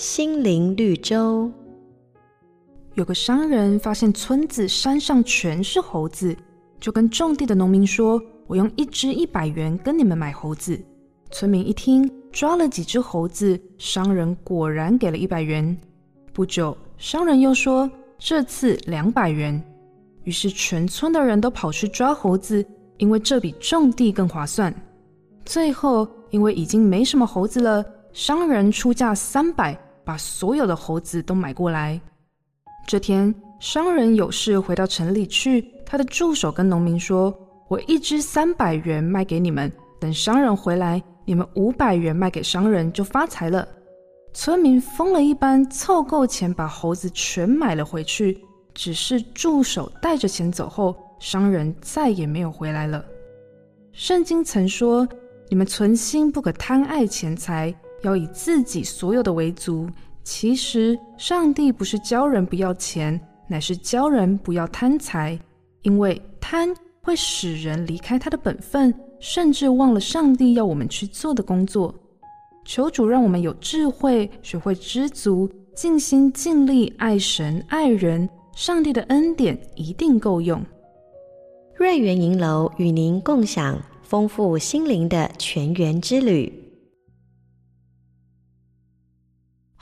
心灵绿洲。有个商人发现村子山上全是猴子，就跟种地的农民说：“我用一只一百元跟你们买猴子。”村民一听，抓了几只猴子，商人果然给了一百元。不久，商人又说：“这次两百元。”于是全村的人都跑去抓猴子，因为这比种地更划算。最后，因为已经没什么猴子了，商人出价三百，把所有的猴子都买过来。这天，商人有事回到城里去，他的助手跟农民说：“我一只三百元卖给你们，等商人回来，你们五百元卖给商人，就发财了。”村民疯了一般凑够钱，把猴子全买了回去。只是助手带着钱走后，商人再也没有回来了。圣经曾说：“你们存心不可贪爱钱财，要以自己所有的为足。”其实，上帝不是教人不要钱，乃是教人不要贪财，因为贪会使人离开他的本分，甚至忘了上帝要我们去做的工作。求主让我们有智慧，学会知足，尽心尽力爱神爱人，上帝的恩典一定够用。瑞园银楼与您共享丰富心灵的泉源之旅。